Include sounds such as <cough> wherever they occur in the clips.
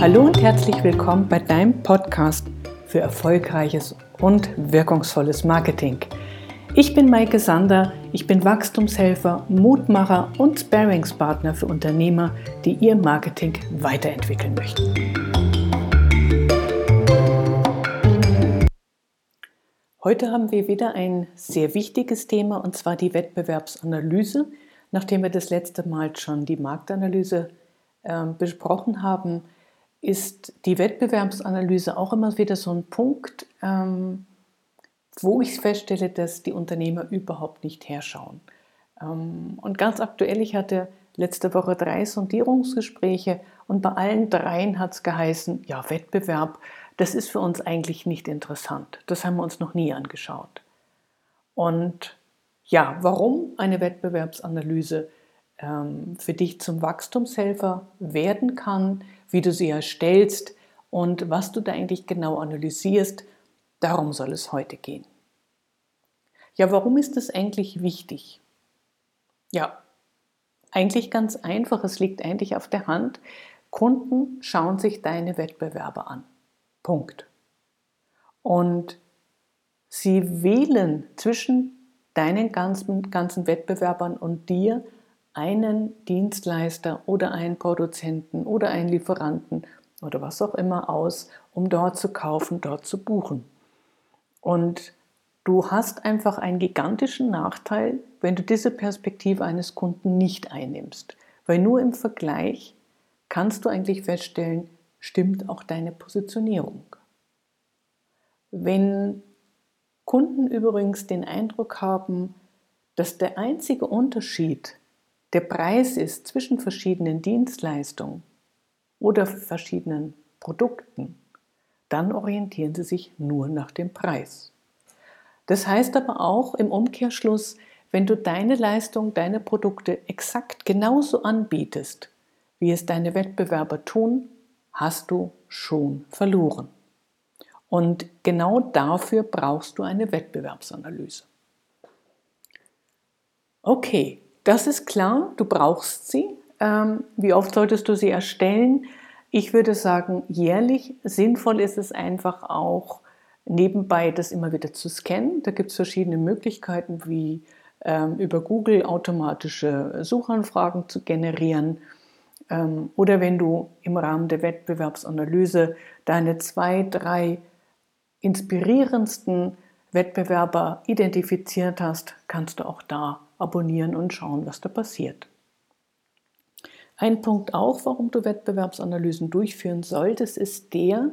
Hallo und herzlich willkommen bei deinem Podcast für erfolgreiches und wirkungsvolles Marketing. Ich bin Maike Sander, ich bin Wachstumshelfer, Mutmacher und Sparingspartner für Unternehmer, die ihr Marketing weiterentwickeln möchten. Heute haben wir wieder ein sehr wichtiges Thema und zwar die Wettbewerbsanalyse. Nachdem wir das letzte Mal schon die Marktanalyse besprochen haben, ist die Wettbewerbsanalyse auch immer wieder so ein Punkt, ähm, wo ich feststelle, dass die Unternehmer überhaupt nicht herschauen. Ähm, und ganz aktuell, ich hatte letzte Woche drei Sondierungsgespräche und bei allen dreien hat es geheißen, ja, Wettbewerb, das ist für uns eigentlich nicht interessant. Das haben wir uns noch nie angeschaut. Und ja, warum eine Wettbewerbsanalyse ähm, für dich zum Wachstumshelfer werden kann, wie du sie erstellst und was du da eigentlich genau analysierst, darum soll es heute gehen. Ja, warum ist das eigentlich wichtig? Ja, eigentlich ganz einfach, es liegt eigentlich auf der Hand. Kunden schauen sich deine Wettbewerber an. Punkt. Und sie wählen zwischen deinen ganzen, ganzen Wettbewerbern und dir einen Dienstleister oder einen Produzenten oder einen Lieferanten oder was auch immer aus, um dort zu kaufen, dort zu buchen. Und du hast einfach einen gigantischen Nachteil, wenn du diese Perspektive eines Kunden nicht einnimmst. Weil nur im Vergleich kannst du eigentlich feststellen, stimmt auch deine Positionierung. Wenn Kunden übrigens den Eindruck haben, dass der einzige Unterschied der Preis ist zwischen verschiedenen Dienstleistungen oder verschiedenen Produkten, dann orientieren sie sich nur nach dem Preis. Das heißt aber auch im Umkehrschluss, wenn du deine Leistung, deine Produkte exakt genauso anbietest, wie es deine Wettbewerber tun, hast du schon verloren. Und genau dafür brauchst du eine Wettbewerbsanalyse. Okay, das ist klar, du brauchst sie. Ähm, wie oft solltest du sie erstellen? Ich würde sagen, jährlich. Sinnvoll ist es einfach auch, nebenbei das immer wieder zu scannen. Da gibt es verschiedene Möglichkeiten, wie ähm, über Google automatische Suchanfragen zu generieren ähm, oder wenn du im Rahmen der Wettbewerbsanalyse deine zwei, drei inspirierendsten Wettbewerber identifiziert hast, kannst du auch da abonnieren und schauen, was da passiert. Ein Punkt auch, warum du Wettbewerbsanalysen durchführen solltest, ist der,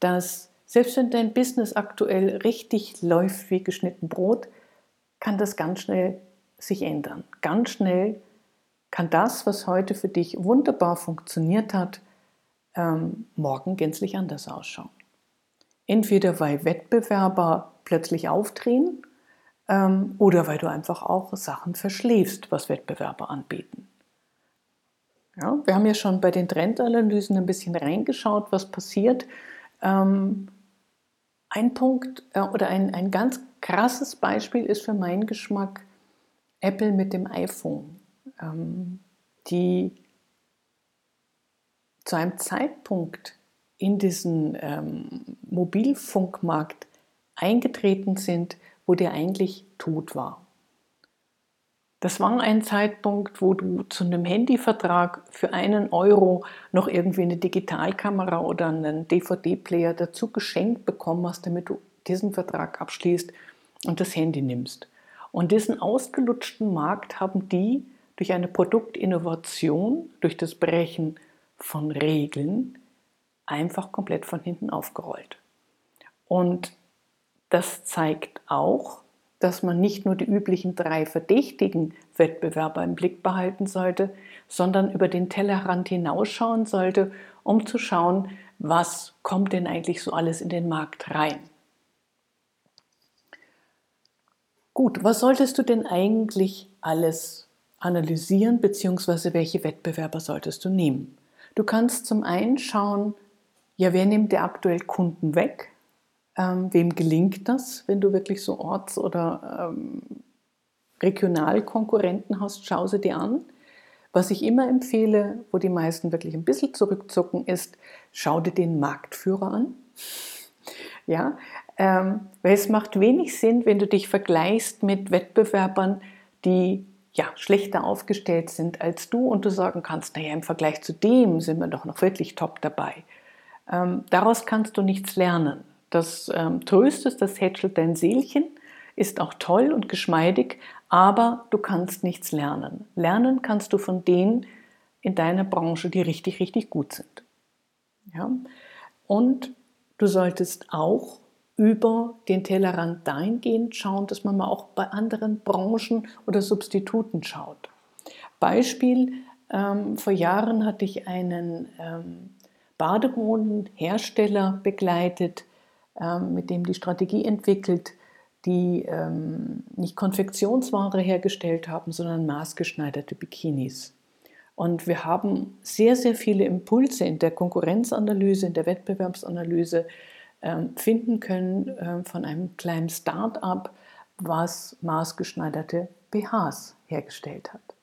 dass selbst wenn dein Business aktuell richtig läuft wie geschnitten Brot, kann das ganz schnell sich ändern. Ganz schnell kann das, was heute für dich wunderbar funktioniert hat, ähm, morgen gänzlich anders ausschauen. Entweder weil Wettbewerber plötzlich aufdrehen ähm, oder weil du einfach auch Sachen verschläfst, was Wettbewerber anbieten. Ja, wir haben ja schon bei den Trendanalysen ein bisschen reingeschaut, was passiert. Ähm, ein Punkt äh, oder ein, ein ganz krasses Beispiel ist für meinen Geschmack Apple mit dem iPhone. Ähm, die zu einem Zeitpunkt in diesen ähm, Mobilfunkmarkt eingetreten sind, wo der eigentlich tot war. Das war ein Zeitpunkt, wo du zu einem Handyvertrag für einen Euro noch irgendwie eine Digitalkamera oder einen DVD-Player dazu geschenkt bekommen hast, damit du diesen Vertrag abschließt und das Handy nimmst. Und diesen ausgelutschten Markt haben die durch eine Produktinnovation, durch das Brechen von Regeln einfach komplett von hinten aufgerollt. Und das zeigt auch, dass man nicht nur die üblichen drei verdächtigen Wettbewerber im Blick behalten sollte, sondern über den Tellerrand hinausschauen sollte, um zu schauen, was kommt denn eigentlich so alles in den Markt rein. Gut, was solltest du denn eigentlich alles analysieren, beziehungsweise welche Wettbewerber solltest du nehmen? Du kannst zum einen schauen, ja, wer nimmt dir aktuell Kunden weg? Ähm, wem gelingt das, wenn du wirklich so Orts- oder ähm, Regionalkonkurrenten hast? Schau sie dir an. Was ich immer empfehle, wo die meisten wirklich ein bisschen zurückzucken, ist, schau dir den Marktführer an. <laughs> Ja, ähm, weil es macht wenig Sinn, wenn du dich vergleichst mit Wettbewerbern, die ja, schlechter aufgestellt sind als du und du sagen kannst, naja, im Vergleich zu dem sind wir doch noch wirklich top dabei. Ähm, daraus kannst du nichts lernen. Das ähm, tröstet, das hätschelt dein Seelchen, ist auch toll und geschmeidig, aber du kannst nichts lernen. Lernen kannst du von denen in deiner Branche, die richtig, richtig gut sind. Ja? Und du solltest auch über den Tellerrand dahingehend schauen, dass man mal auch bei anderen Branchen oder Substituten schaut. Beispiel, ähm, vor Jahren hatte ich einen ähm, Badebodenhersteller begleitet, mit dem die Strategie entwickelt, die ähm, nicht Konfektionsware hergestellt haben, sondern maßgeschneiderte Bikinis. Und wir haben sehr, sehr viele Impulse in der Konkurrenzanalyse, in der Wettbewerbsanalyse ähm, finden können äh, von einem kleinen Start-up, was maßgeschneiderte BHs hergestellt hat.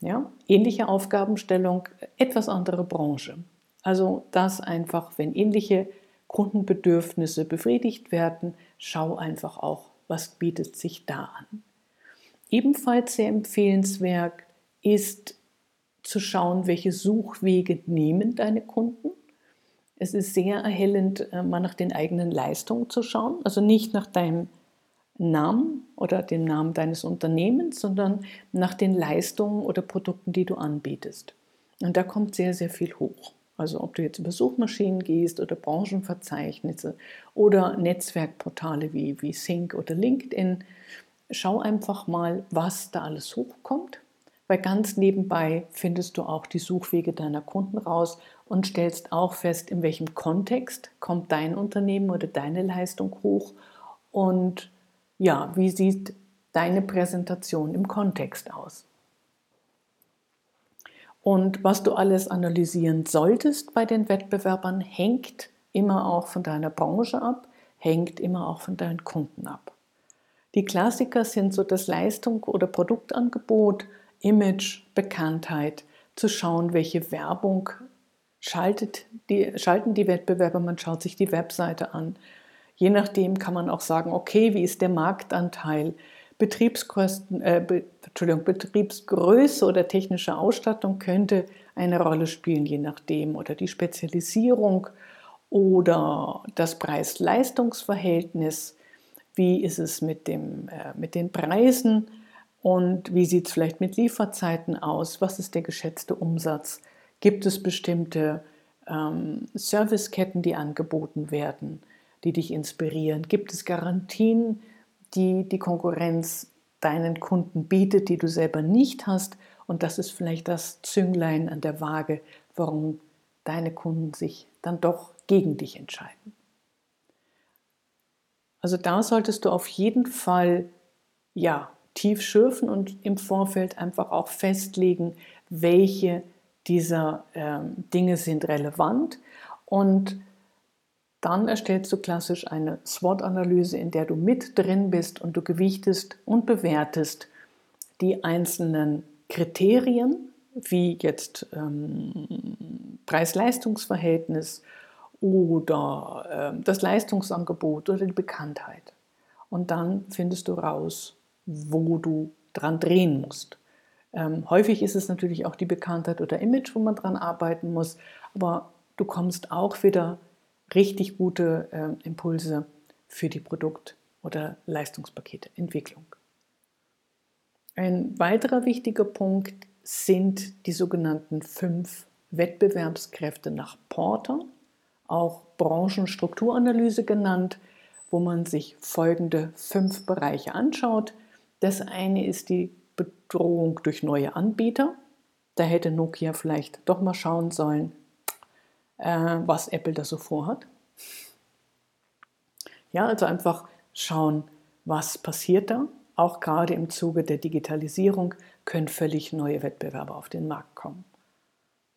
Ja, ähnliche Aufgabenstellung, etwas andere Branche. Also das einfach, wenn ähnliche Kundenbedürfnisse befriedigt werden, schau einfach auch, was bietet sich da an. Ebenfalls sehr empfehlenswert ist zu schauen, welche Suchwege nehmen deine Kunden. Es ist sehr erhellend, äh, mal nach den eigenen Leistungen zu schauen, also nicht nach deinem Namen oder dem Namen deines Unternehmens, sondern nach den Leistungen oder Produkten, die du anbietest. Und da kommt sehr, sehr viel hoch. Also ob du jetzt über Suchmaschinen gehst oder Branchenverzeichnisse oder Netzwerkportale wie, wie Sync oder LinkedIn, schau einfach mal, was da alles hochkommt, weil ganz nebenbei findest du auch die Suchwege deiner Kunden raus und stellst auch fest, in welchem Kontext kommt dein Unternehmen oder deine Leistung hoch und ja, wie sieht deine Präsentation im Kontext aus. Und was du alles analysieren solltest bei den Wettbewerbern, hängt immer auch von deiner Branche ab, hängt immer auch von deinen Kunden ab. Die Klassiker sind so das Leistung oder Produktangebot, Image, Bekanntheit, zu schauen, welche Werbung schaltet die, schalten die Wettbewerber, man schaut sich die Webseite an. Je nachdem kann man auch sagen, okay, wie ist der Marktanteil? Betriebskosten, äh, Be Entschuldigung, Betriebsgröße oder technische Ausstattung könnte eine Rolle spielen, je nachdem, oder die Spezialisierung oder das Preis-Leistungs-Verhältnis. Wie ist es mit, dem, äh, mit den Preisen und wie sieht es vielleicht mit Lieferzeiten aus? Was ist der geschätzte Umsatz? Gibt es bestimmte ähm, Serviceketten, die angeboten werden, die dich inspirieren? Gibt es Garantien? Die die Konkurrenz deinen Kunden bietet, die du selber nicht hast. Und das ist vielleicht das Zünglein an der Waage, warum deine Kunden sich dann doch gegen dich entscheiden. Also da solltest du auf jeden Fall ja tief schürfen und im Vorfeld einfach auch festlegen, welche dieser ähm, Dinge sind relevant und dann erstellst du klassisch eine SWOT-Analyse, in der du mit drin bist und du gewichtest und bewertest die einzelnen Kriterien, wie jetzt ähm, Preis-Leistungs-Verhältnis oder äh, das Leistungsangebot oder die Bekanntheit. Und dann findest du raus, wo du dran drehen musst. Ähm, häufig ist es natürlich auch die Bekanntheit oder Image, wo man dran arbeiten muss, aber du kommst auch wieder richtig gute äh, Impulse für die Produkt- oder Leistungspaketentwicklung. Ein weiterer wichtiger Punkt sind die sogenannten fünf Wettbewerbskräfte nach Porter, auch Branchenstrukturanalyse genannt, wo man sich folgende fünf Bereiche anschaut. Das eine ist die Bedrohung durch neue Anbieter. Da hätte Nokia vielleicht doch mal schauen sollen, äh, was Apple da so vorhat. Ja, also einfach schauen, was passiert da. Auch gerade im Zuge der Digitalisierung können völlig neue Wettbewerber auf den Markt kommen.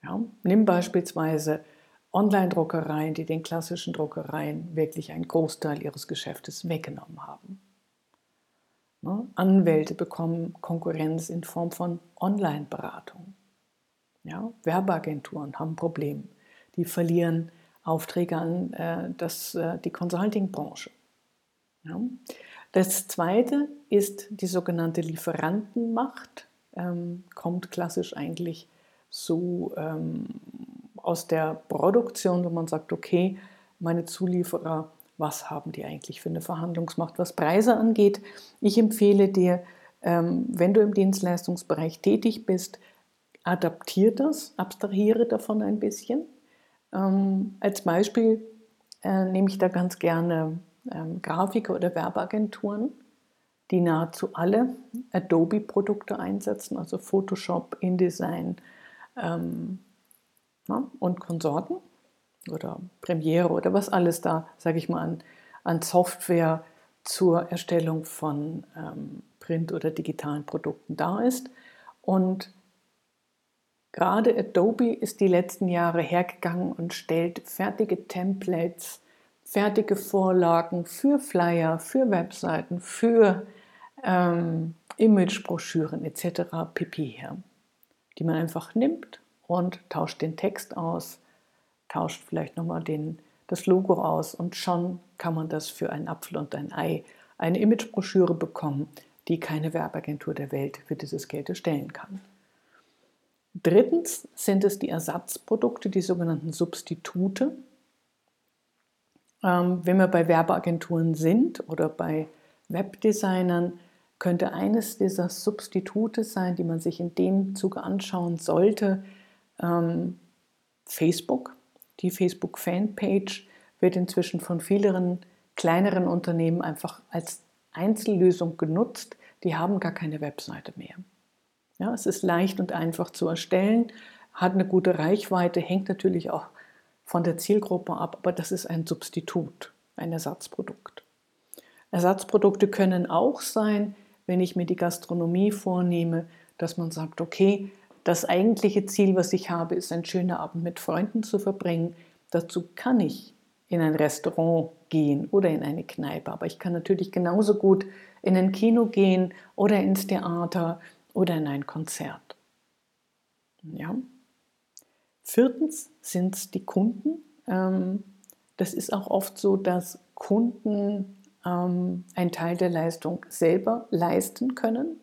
Ja, nimm beispielsweise Online-Druckereien, die den klassischen Druckereien wirklich einen Großteil ihres Geschäftes weggenommen haben. Ne? Anwälte bekommen Konkurrenz in Form von Online-Beratung. Ja, Werbeagenturen haben ein Problem. Die verlieren Aufträge an äh, das, äh, die Consulting-Branche. Ja. Das zweite ist die sogenannte Lieferantenmacht. Ähm, kommt klassisch eigentlich so ähm, aus der Produktion, wo man sagt, okay, meine Zulieferer, was haben die eigentlich für eine Verhandlungsmacht, was Preise angeht? Ich empfehle dir, ähm, wenn du im Dienstleistungsbereich tätig bist, adaptiere das, abstrahiere davon ein bisschen. Ähm, als Beispiel äh, nehme ich da ganz gerne ähm, Grafiker oder Werbeagenturen, die nahezu alle Adobe-Produkte einsetzen, also Photoshop, InDesign ähm, ja, und Konsorten oder Premiere oder was alles da, sage ich mal, an, an Software zur Erstellung von ähm, Print- oder digitalen Produkten da ist. Und gerade Adobe ist die letzten Jahre hergegangen und stellt fertige Templates fertige Vorlagen für Flyer, für Webseiten, für ähm, Imagebroschüren etc. pp. her, die man einfach nimmt und tauscht den Text aus, tauscht vielleicht nochmal den, das Logo aus und schon kann man das für einen Apfel und ein Ei, eine Imagebroschüre bekommen, die keine Werbeagentur der Welt für dieses Geld erstellen kann. Drittens sind es die Ersatzprodukte, die sogenannten Substitute. Ähm, wenn wir bei Werbeagenturen sind oder bei Webdesignern, könnte eines dieser Substitute sein, die man sich in dem Zuge anschauen sollte, ähm, Facebook. Die Facebook-Fanpage wird inzwischen von vielen kleineren Unternehmen einfach als Einzellösung genutzt. Die haben gar keine Webseite mehr. Ja, es ist leicht und einfach zu erstellen, hat eine gute Reichweite, hängt natürlich auch von der Zielgruppe ab, aber das ist ein Substitut, ein Ersatzprodukt. Ersatzprodukte können auch sein, wenn ich mir die Gastronomie vornehme, dass man sagt, okay, das eigentliche Ziel, was ich habe, ist ein schöner Abend mit Freunden zu verbringen. Dazu kann ich in ein Restaurant gehen oder in eine Kneipe, aber ich kann natürlich genauso gut in ein Kino gehen oder ins Theater oder in ein Konzert. Ja, Viertens sind es die Kunden. Ähm, das ist auch oft so, dass Kunden ähm, einen Teil der Leistung selber leisten können,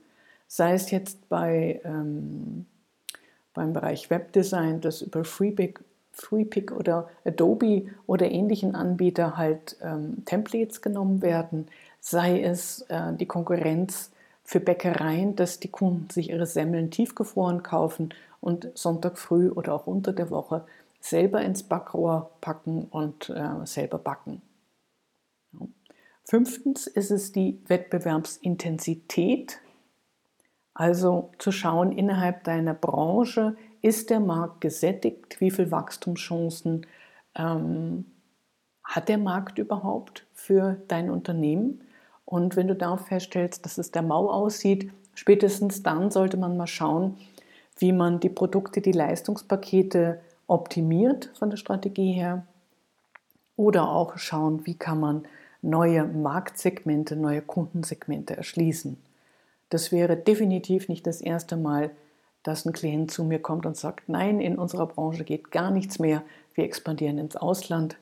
sei es jetzt bei, ähm, beim Bereich Webdesign, das über Freepik, Freepik oder Adobe oder ähnlichen Anbieter halt ähm, Templates genommen werden, sei es äh, die Konkurrenz für Bäckereien, dass die Kunden sich ihre Semmeln tiefgefroren kaufen und Sonntag früh oder auch unter der Woche selber ins Backrohr packen und äh, selber backen. Fünftens ist es die Wettbewerbsintensität, also zu schauen innerhalb deiner Branche, ist der Markt gesättigt, wie viele Wachstumschancen ähm, hat der Markt überhaupt für dein Unternehmen? Und wenn du da feststellst, dass es der Mau aussieht, spätestens dann sollte man mal schauen, wie man die Produkte, die Leistungspakete optimiert von der Strategie her. Oder auch schauen, wie kann man neue Marktsegmente, neue Kundensegmente erschließen. Das wäre definitiv nicht das erste Mal, dass ein Klient zu mir kommt und sagt, nein, in unserer Branche geht gar nichts mehr, wir expandieren ins Ausland.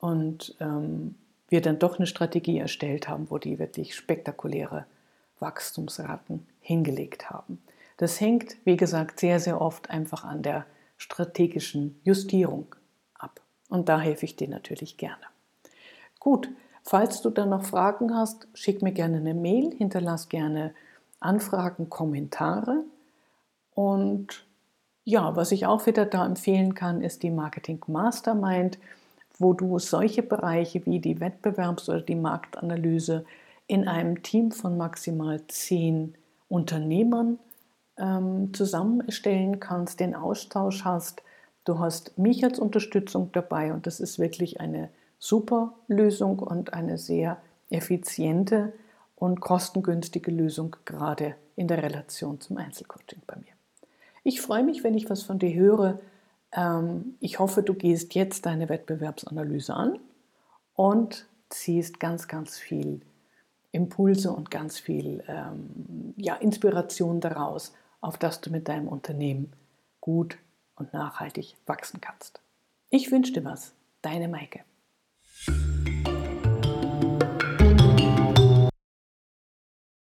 Und ähm, wir dann doch eine Strategie erstellt haben, wo die wirklich spektakuläre Wachstumsraten hingelegt haben. Das hängt, wie gesagt, sehr, sehr oft einfach an der strategischen Justierung ab. Und da helfe ich dir natürlich gerne. Gut, falls du dann noch Fragen hast, schick mir gerne eine Mail, hinterlass gerne Anfragen, Kommentare. Und ja, was ich auch wieder da empfehlen kann, ist die Marketing Mastermind, wo du solche Bereiche wie die Wettbewerbs- oder die Marktanalyse in einem Team von maximal zehn Unternehmern ähm, zusammenstellen kannst, den Austausch hast. Du hast mich als Unterstützung dabei und das ist wirklich eine super Lösung und eine sehr effiziente und kostengünstige Lösung, gerade in der Relation zum Einzelcoaching bei mir. Ich freue mich, wenn ich was von dir höre. Ähm, ich hoffe, du gehst jetzt deine Wettbewerbsanalyse an und ziehst ganz, ganz viel Impulse und ganz viel ähm, ja, Inspiration daraus, auf das du mit deinem Unternehmen gut und nachhaltig wachsen kannst. Ich wünsche dir was, deine Maike.